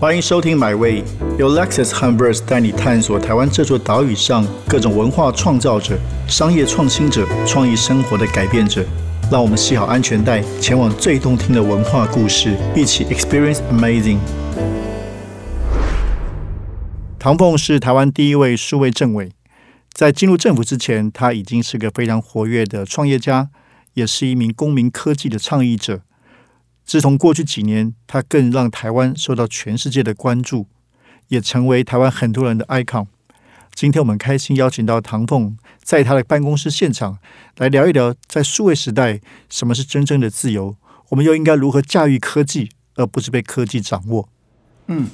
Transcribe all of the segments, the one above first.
欢迎收听 My Way，由 Lexus h u m b e r s 带你探索台湾这座岛屿上各种文化创造者、商业创新者、创意生活的改变者。让我们系好安全带，前往最动听的文化故事，一起 Experience Amazing。唐凤是台湾第一位数位政委，在进入政府之前，他已经是个非常活跃的创业家，也是一名公民科技的倡议者。自从过去几年，他更让台湾受到全世界的关注，也成为台湾很多人的 icon。今天我们开心邀请到唐凤，在他的办公室现场来聊一聊，在数位时代，什么是真正的自由？我们又应该如何驾驭科技，而不是被科技掌握？嗯。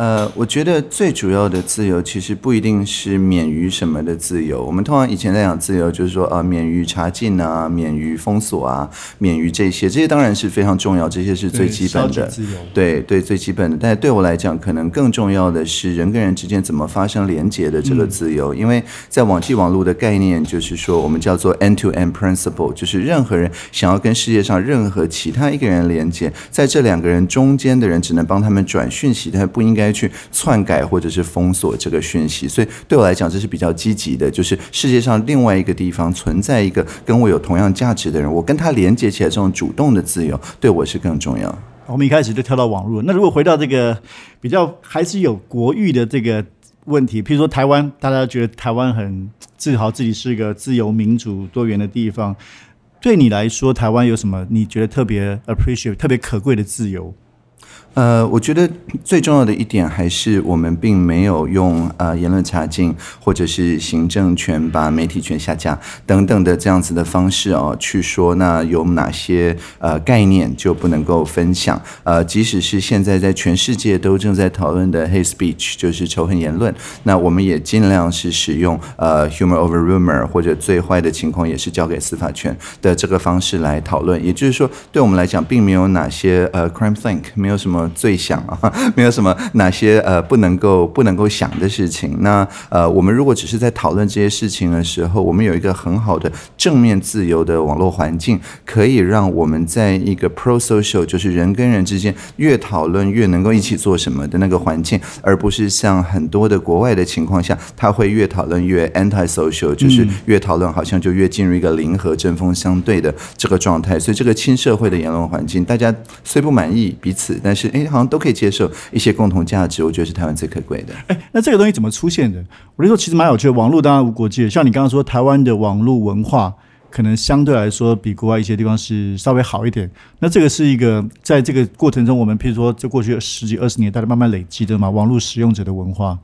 呃，我觉得最主要的自由其实不一定是免于什么的自由。我们通常以前在讲自由，就是说啊，免于查禁啊，免于封锁啊，免于这些，这些当然是非常重要，这些是最基本的。对对，最基本的。但对我来讲，可能更重要的是人跟人之间怎么发生连接的这个自由。因为在网际网络的概念，就是说我们叫做 end-to-end principle，就是任何人想要跟世界上任何其他一个人连接，在这两个人中间的人只能帮他们转讯息，他不应该。去篡改或者是封锁这个讯息，所以对我来讲这是比较积极的。就是世界上另外一个地方存在一个跟我有同样价值的人，我跟他连接起来，这种主动的自由对我是更重要。我们一开始就跳到网络，那如果回到这个比较还是有国域的这个问题，譬如说台湾，大家觉得台湾很自豪自己是一个自由、民主、多元的地方，对你来说，台湾有什么你觉得特别 appreciate、特别可贵的自由？呃，我觉得最重要的一点还是我们并没有用呃言论查禁或者是行政权把媒体权下架等等的这样子的方式哦，去说那有哪些呃概念就不能够分享。呃，即使是现在在全世界都正在讨论的 hate speech，就是仇恨言论，那我们也尽量是使用呃 humor over rumor，或者最坏的情况也是交给司法权的这个方式来讨论。也就是说，对我们来讲，并没有哪些呃 crime think，没有什么。最想啊，没有什么哪些呃不能够不能够想的事情。那呃，我们如果只是在讨论这些事情的时候，我们有一个很好的正面自由的网络环境，可以让我们在一个 pro social，就是人跟人之间越讨论越能够一起做什么的那个环境，而不是像很多的国外的情况下，他会越讨论越 anti social，就是越讨论好像就越进入一个零和针锋相对的这个状态。所以这个亲社会的言论环境，大家虽不满意彼此，但是。哎，好像都可以接受一些共同价值，我觉得是台湾最可贵的。哎，那这个东西怎么出现的？我就说其实蛮有趣的。网络当然无国界，像你刚刚说，台湾的网络文化可能相对来说比国外一些地方是稍微好一点。那这个是一个在这个过程中，我们譬如说，这过去十几二十年，大家慢慢累积的嘛，网络使用者的文化。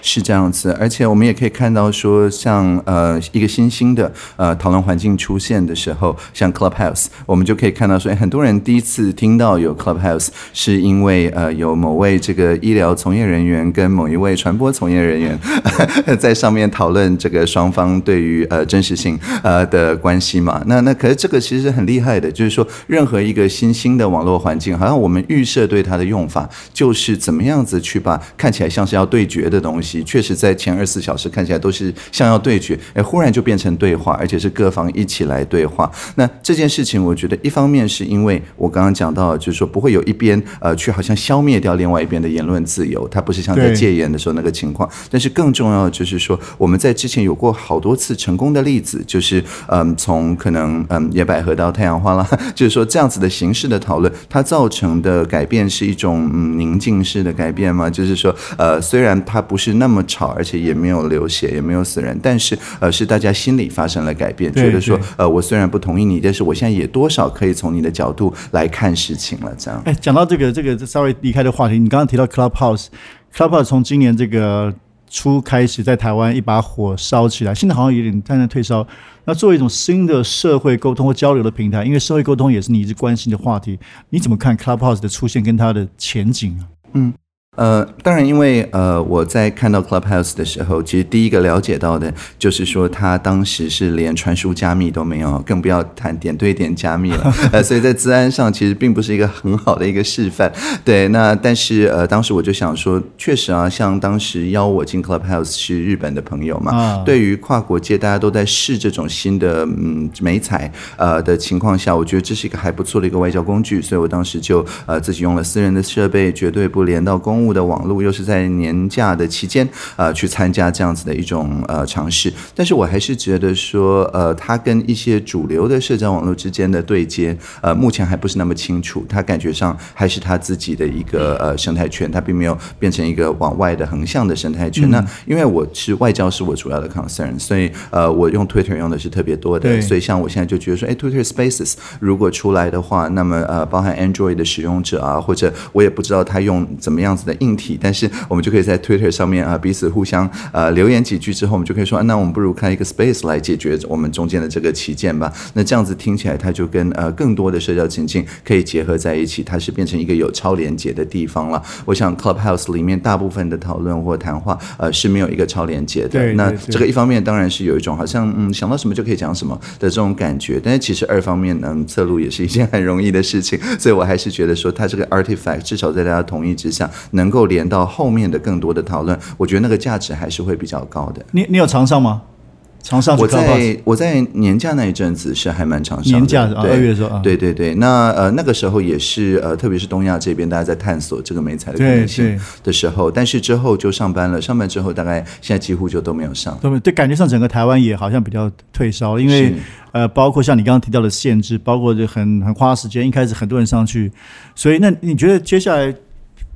是这样子，而且我们也可以看到说，像呃一个新兴的呃讨论环境出现的时候，像 Clubhouse，我们就可以看到说，很多人第一次听到有 Clubhouse，是因为呃有某位这个医疗从业人员跟某一位传播从业人员 在上面讨论这个双方对于呃真实性呃的关系嘛。那那可是这个其实很厉害的，就是说任何一个新兴的网络环境，好像我们预设对它的用法就是怎么样子去把看起来像是要对决的东西。东西确实在前二十四小时看起来都是像要对决，哎，忽然就变成对话，而且是各方一起来对话。那这件事情，我觉得一方面是因为我刚刚讲到，就是说不会有一边呃去好像消灭掉另外一边的言论自由，它不是像在戒严的时候那个情况。但是更重要的就是说，我们在之前有过好多次成功的例子，就是嗯，从可能嗯野百合到太阳花啦，就是说这样子的形式的讨论，它造成的改变是一种嗯宁静式的改变吗？就是说呃，虽然它不是。是那么吵，而且也没有流血，也没有死人，但是呃，是大家心里发生了改变，觉得说呃，我虽然不同意你，但是我现在也多少可以从你的角度来看事情了。这样，哎，讲到这个这个稍微离开的话题，你刚刚提到 Clubhouse，Clubhouse 从今年这个初开始在台湾一把火烧起来，现在好像有点淡淡退烧。那作为一种新的社会沟通或交流的平台，因为社会沟通也是你一直关心的话题，你怎么看 Clubhouse 的出现跟它的前景啊？嗯。呃，当然，因为呃，我在看到 Clubhouse 的时候，其实第一个了解到的就是说，他当时是连传输加密都没有，更不要谈点对点加密了。呃，所以在治安上其实并不是一个很好的一个示范。对，那但是呃，当时我就想说，确实啊，像当时邀我进 Clubhouse 是日本的朋友嘛，对于跨国界大家都在试这种新的嗯美彩呃的情况下，我觉得这是一个还不错的一个外交工具，所以我当时就呃自己用了私人的设备，绝对不连到公务。幕的网络，又是在年假的期间，呃，去参加这样子的一种呃尝试。但是我还是觉得说，呃，它跟一些主流的社交网络之间的对接，呃，目前还不是那么清楚。它感觉上还是它自己的一个呃生态圈，它并没有变成一个往外的横向的生态圈。那因为我是外交是我主要的 concern，所以呃，我用 Twitter 用的是特别多的。所以像我现在就觉得说，哎，Twitter Spaces 如果出来的话，那么呃，包含 Android 的使用者啊，或者我也不知道他用怎么样子的硬体，但是我们就可以在 Twitter 上面啊彼此互相呃留言几句之后，我们就可以说，那我们不如开一个 Space 来解决我们中间的这个旗舰吧。那这样子听起来，它就跟呃更多的社交情境可以结合在一起，它是变成一个有超连接的地方了。我想 Clubhouse 里面大部分的讨论或谈话呃是没有一个超连接的。那这个一方面当然是有一种好像嗯想到什么就可以讲什么的这种感觉，但是其实二方面呢，侧录也是一件很容易的事情，所以我还是觉得说它这个 artifact 至少在大家同意之下，能够连到后面的更多的讨论，我觉得那个价值还是会比较高的。你你有尝上吗？常上我在我在年假那一阵子是还蛮常上年假二月的时候，对对对，那呃那个时候也是呃特别是东亚这边大家在探索这个美彩的可能性的时候，但是之后就上班了，上班之后大概现在几乎就都没有上。对对，感觉上整个台湾也好像比较退烧，因为呃包括像你刚刚提到的限制，包括就很很花时间，一开始很多人上去，所以那你觉得接下来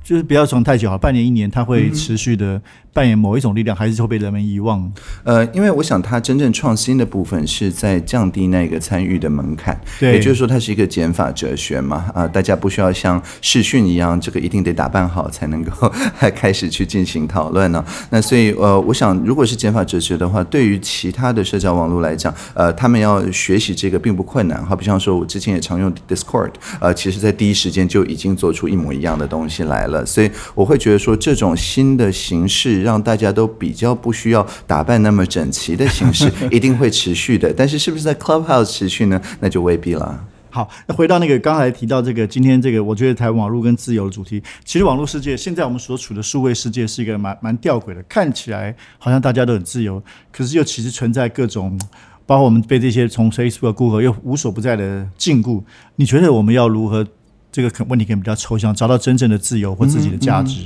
就是不要从太久好，半年一年，它会持续的。扮演某一种力量，还是会被人们遗忘？呃，因为我想，它真正创新的部分是在降低那个参与的门槛。对，也就是说，它是一个减法哲学嘛。啊，大家不需要像视讯一样，这个一定得打扮好才能够开始去进行讨论呢。那所以，呃，我想，如果是减法哲学的话，对于其他的社交网络来讲，呃，他们要学习这个并不困难。好比像说，我之前也常用 Discord，呃，其实在第一时间就已经做出一模一样的东西来了。所以，我会觉得说，这种新的形式。让大家都比较不需要打扮那么整齐的形式，一定会持续的。但是是不是在 Clubhouse 持续呢？那就未必了。好，那回到那个刚才提到这个，今天这个，我觉得台网络跟自由的主题，其实网络世界现在我们所处的数位世界是一个蛮蛮吊诡的，看起来好像大家都很自由，可是又其实存在各种，包括我们被这些从 Facebook、Google 又无所不在的禁锢。你觉得我们要如何？这个可问题可能比较抽象，找到真正的自由或自己的价值。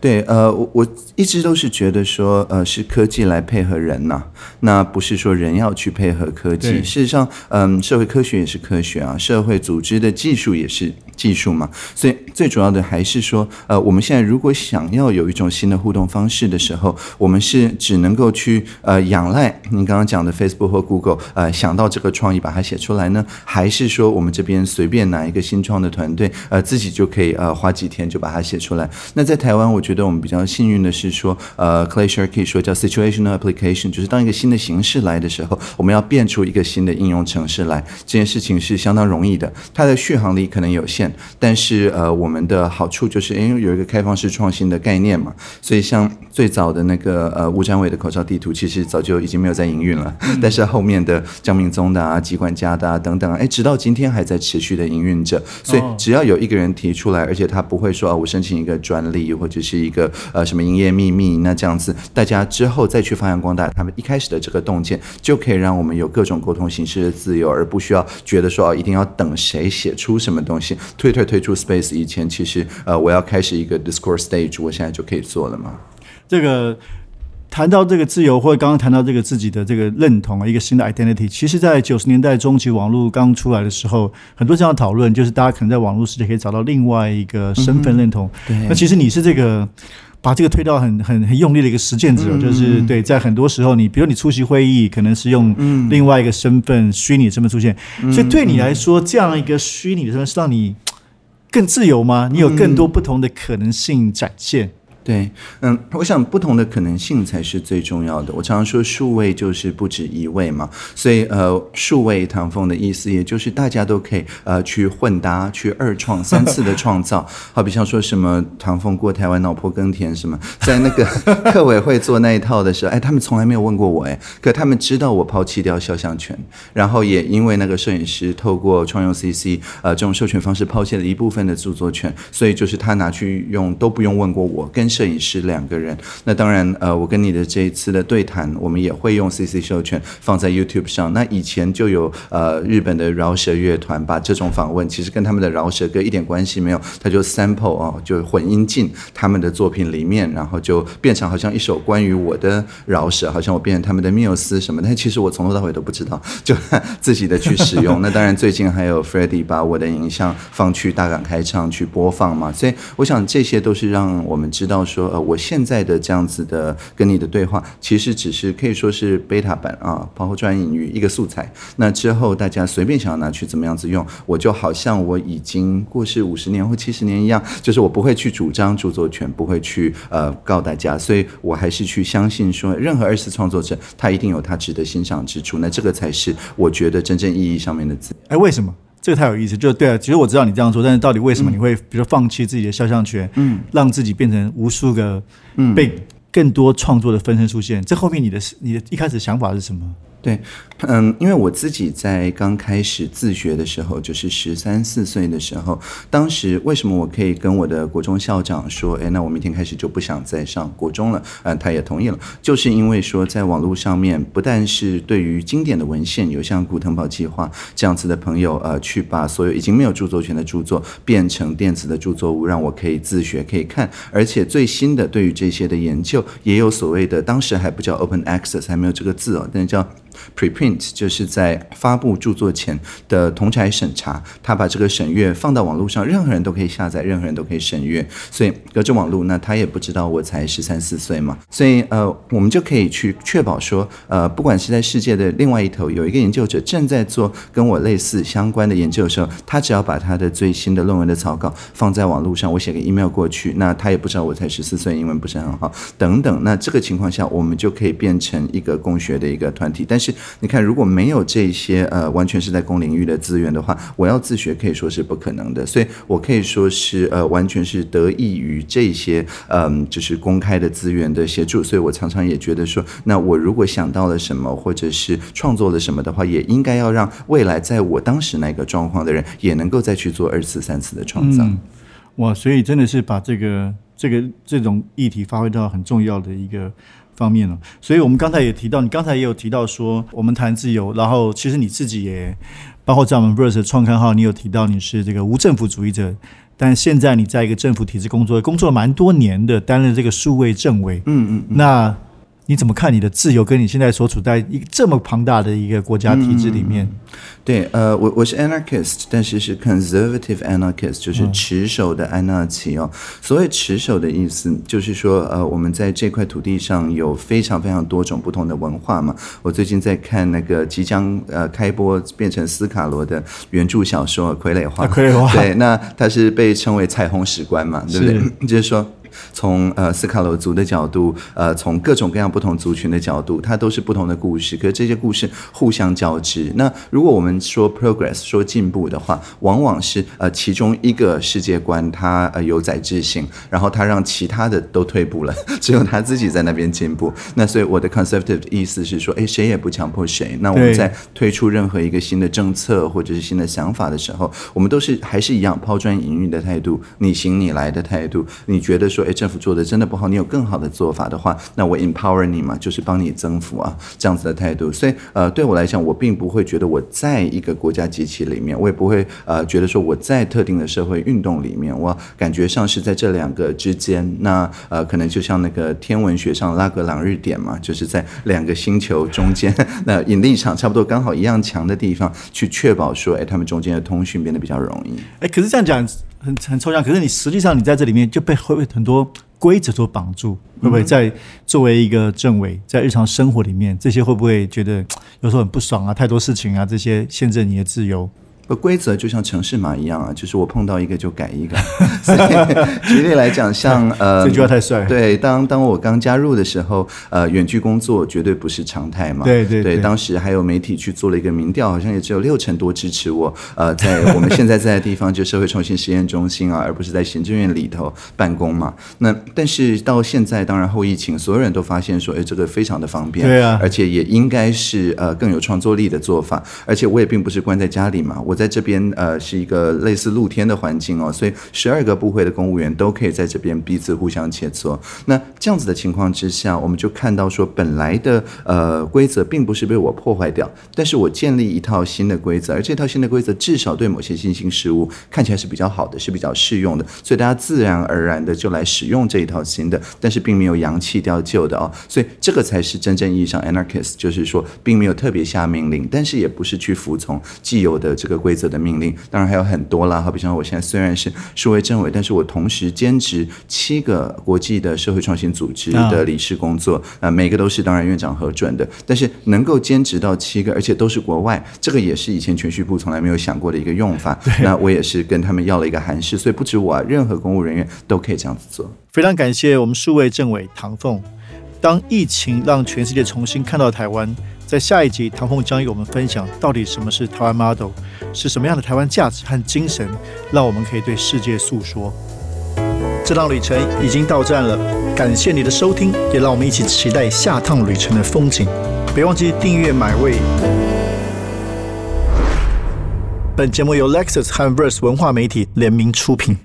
对，呃，我我一直都是觉得说，呃，是科技来配合人呐，那不是说人要去配合科技。事实上，嗯，社会科学也是科学啊，社会组织的技术也是技术嘛。所以最主要的还是说，呃，我们现在如果想要有一种新的互动方式的时候，我们是只能够去呃仰赖您刚刚讲的 Facebook 或 Google，呃，想到这个创意把它写出来呢，还是说我们这边随便拿一个新创的团队？呃，自己就可以呃花几天就把它写出来。那在台湾，我觉得我们比较幸运的是说，呃，Clay 以说叫 situational application，就是当一个新的形式来的时候，我们要变出一个新的应用程式来，这件事情是相当容易的。它的续航力可能有限，但是呃，我们的好处就是因为有一个开放式创新的概念嘛，所以像最早的那个呃吴占伟的口罩地图，其实早就已经没有在营运了，但是后面的江明宗的啊、吉管家的啊等等，哎，直到今天还在持续的营运着。所以只要要有一个人提出来，而且他不会说啊，我申请一个专利或者是一个呃什么营业秘密，那这样子大家之后再去发扬光大，他们一开始的这个洞见，就可以让我们有各种沟通形式的自由，而不需要觉得说啊，一定要等谁写出什么东西。Twitter 推出 Space 以前，其实呃，我要开始一个 Discourse Stage，我现在就可以做了嘛。这个。谈到这个自由，或者刚刚谈到这个自己的这个认同啊，一个新的 identity，其实，在九十年代中期网络刚出来的时候，很多这样讨论，就是大家可能在网络世界可以找到另外一个身份认同。那其实你是这个把这个推到很很很用力的一个实践者，就是对，在很多时候，你比如你出席会议，可能是用另外一个身份、虚拟身份出现，所以对你来说，这样一个虚拟的身份是让你更自由吗？你有更多不同的可能性展现？对，嗯，我想不同的可能性才是最重要的。我常常说数位就是不止一位嘛，所以呃，数位唐风的意思，也就是大家都可以呃去混搭、去二创、三次的创造。好比像说什么唐风过台湾脑婆耕田什么，在那个 客委会做那一套的时候，哎，他们从来没有问过我，哎，可他们知道我抛弃掉肖像权，然后也因为那个摄影师透过创用 CC 呃这种授权方式抛弃了一部分的著作权，所以就是他拿去用都不用问过我跟。摄影师两个人。那当然，呃，我跟你的这一次的对谈，我们也会用 CC 授权放在 YouTube 上。那以前就有呃日本的饶舌乐团把这种访问，其实跟他们的饶舌歌一点关系没有，他就 sample 哦，就混音进他们的作品里面，然后就变成好像一首关于我的饶舌，好像我变成他们的缪斯什么。但其实我从头到尾都不知道，就自己的去使用。那当然，最近还有 Freddie 把我的影像放去大港开唱去播放嘛，所以我想这些都是让我们知道说，呃，我现在的这样子的跟你的对话，其实只是可以说是 beta 版啊，包括专业隐喻一个素材。那之后大家随便想要拿去怎么样子用，我就好像我已经过世五十年或七十年一样，就是我不会去主张著作权，不会去呃告大家，所以我还是去相信说，任何二次创作者他一定有他值得欣赏之处，那这个才是我觉得真正意义上面的自由。哎，为什么？这个太有意思，就对啊。其实我知道你这样做，但是到底为什么你会，比如说放弃自己的肖像权，嗯，让自己变成无数个，嗯，被更多创作的分身出现？这后面你的你的一开始想法是什么？对，嗯，因为我自己在刚开始自学的时候，就是十三四岁的时候，当时为什么我可以跟我的国中校长说，哎，那我明天开始就不想再上国中了，嗯，他也同意了，就是因为说在网络上面，不但是对于经典的文献，有像古腾堡计划这样子的朋友，呃，去把所有已经没有著作权的著作变成电子的著作物，让我可以自学可以看，而且最新的对于这些的研究，也有所谓的，当时还不叫 open access，还没有这个字哦，但叫。Preprint 就是在发布著作前的同台审查，他把这个审阅放到网络上，任何人都可以下载，任何人都可以审阅。所以隔着网络，那他也不知道我才十三四岁嘛，所以呃，我们就可以去确保说，呃，不管是在世界的另外一头有一个研究者正在做跟我类似相关的研究的时候，他只要把他的最新的论文的草稿放在网络上，我写个 email 过去，那他也不知道我才十四岁，英文不是很好等等。那这个情况下，我们就可以变成一个共学的一个团体，但是。你看，如果没有这些呃，完全是在公领域的资源的话，我要自学可以说是不可能的。所以我可以说是呃，完全是得益于这些嗯，就是公开的资源的协助。所以我常常也觉得说，那我如果想到了什么，或者是创作了什么的话，也应该要让未来在我当时那个状况的人也能够再去做二次、三次的创造。哇，所以真的是把这个这个这种议题发挥到很重要的一个。方面了，所以我们刚才也提到，你刚才也有提到说，我们谈自由，然后其实你自己也包括在我们 Verse 创刊号，你有提到你是这个无政府主义者，但现在你在一个政府体制工作，工作了蛮多年的，担任这个数位政委，嗯嗯，那你怎么看你的自由，跟你现在所处在一个这么庞大的一个国家体制里面？对，呃，我我是 anarchist，但是是 conservative anarchist，就是持守的安纳奇哦。所谓持守的意思，就是说，呃，我们在这块土地上有非常非常多种不同的文化嘛。我最近在看那个即将呃开播变成斯卡罗的原著小说《傀儡花》，傀儡花，对，那它是被称为彩虹史观嘛，对不对？就是说。从呃斯卡罗族的角度，呃从各种各样不同族群的角度，它都是不同的故事。可是这些故事互相交织。那如果我们说 progress 说进步的话，往往是呃其中一个世界观它呃有载质性，然后它让其他的都退步了，只有他自己在那边进步。那所以我的 conservative 意思是说，哎谁也不强迫谁。那我们在推出任何一个新的政策或者是新的想法的时候，我们都是还是一样抛砖引玉的态度，你行你来的态度。你觉得说？哎，政府做的真的不好，你有更好的做法的话，那我 empower 你嘛，就是帮你增幅啊，这样子的态度。所以，呃，对我来讲，我并不会觉得我在一个国家机器里面，我也不会呃觉得说我在特定的社会运动里面，我感觉上是在这两个之间。那呃，可能就像那个天文学上拉格朗日点嘛，就是在两个星球中间，那引力场差不多刚好一样强的地方，去确保说，哎，他们中间的通讯变得比较容易。哎，可是这样讲。很很抽象，可是你实际上你在这里面就被会被很多规则所绑住，会不会在作为一个政委，在日常生活里面，这些会不会觉得有时候很不爽啊？太多事情啊，这些限制你的自由。规则就像城市码一样啊，就是我碰到一个就改一个。举例来讲，像 呃，这句话太帅。对，当当我刚加入的时候，呃，远距工作绝对不是常态嘛。对对对。当时还有媒体去做了一个民调，好像也只有六成多支持我。呃，在我们现在在的地方，就社会创新实验中心啊，而不是在行政院里头办公嘛。那但是到现在，当然后疫情，所有人都发现说，哎，这个非常的方便。对啊。而且也应该是呃更有创作力的做法。而且我也并不是关在家里嘛，我。在这边呃是一个类似露天的环境哦，所以十二个部会的公务员都可以在这边彼此互相切磋。那这样子的情况之下，我们就看到说，本来的呃规则并不是被我破坏掉，但是我建立一套新的规则，而这套新的规则至少对某些新兴事物看起来是比较好的，是比较适用的，所以大家自然而然的就来使用这一套新的，但是并没有扬弃掉旧的哦，所以这个才是真正意义上 anarchist，就是说并没有特别下命令，但是也不是去服从既有的这个规则的命令，当然还有很多啦，好比像我现在虽然是数位政委，但是我同时兼职七个国际的社会创新组织的理事工作，啊，每个都是当然院长核准的，但是能够兼职到七个，而且都是国外，这个也是以前全序部从来没有想过的一个用法。那我也是跟他们要了一个函释，所以不止我，啊，任何公务人员都可以这样子做。非常感谢我们数位政委唐凤。当疫情让全世界重新看到台湾，在下一集，唐凤将与我们分享到底什么是台湾 model，是什么样的台湾价值和精神，让我们可以对世界诉说。这趟旅程已经到站了，感谢你的收听，也让我们一起期待下趟旅程的风景。别忘记订阅买位。本节目由 Lexus 和 Verse 文化媒体联名出品。